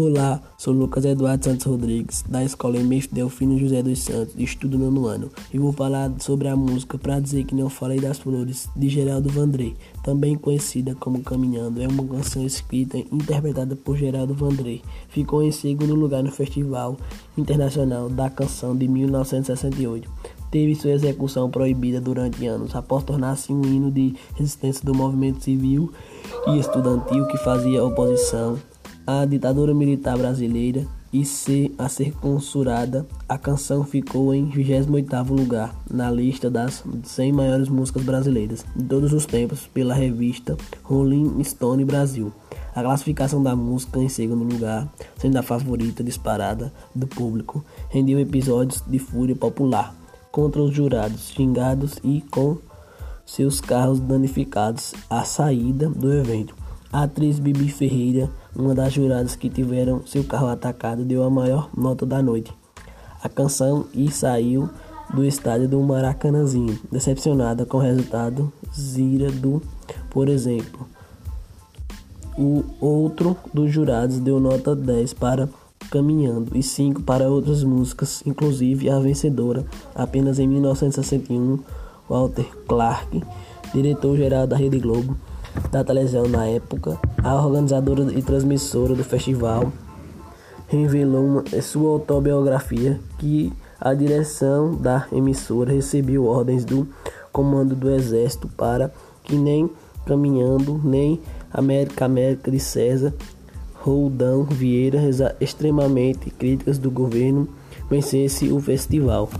Olá, sou Lucas Eduardo Santos Rodrigues, da Escola MF Delfino José dos Santos, estudo nono ano, e vou falar sobre a música Pra Dizer Que Não Falei das Flores, de Geraldo Vandré, também conhecida como Caminhando. É uma canção escrita e interpretada por Geraldo Vandré. Ficou em segundo lugar no Festival Internacional da Canção de 1968. Teve sua execução proibida durante anos, após tornar-se um hino de resistência do movimento civil e estudantil que fazia oposição a ditadura militar brasileira e ser a ser censurada, a canção ficou em 28º lugar na lista das 100 maiores músicas brasileiras de todos os tempos pela revista Rolling Stone Brasil. A classificação da música em segundo lugar, sendo a favorita disparada do público, rendeu episódios de fúria popular contra os jurados xingados e com seus carros danificados à saída do evento. A atriz Bibi Ferreira, uma das juradas que tiveram seu carro atacado, deu a maior nota da noite. A canção e saiu do estádio do Maracanãzinho, decepcionada com o resultado Zira do, por exemplo. O outro dos jurados deu nota 10 para Caminhando e 5 para outras músicas, inclusive a vencedora, apenas em 1961, Walter Clark, diretor-geral da Rede Globo da televisão na época, a organizadora e transmissora do festival revelou em sua autobiografia que a direção da emissora recebeu ordens do comando do exército para que nem caminhando nem América América de César Roldão Vieira extremamente críticas do governo vencesse o festival.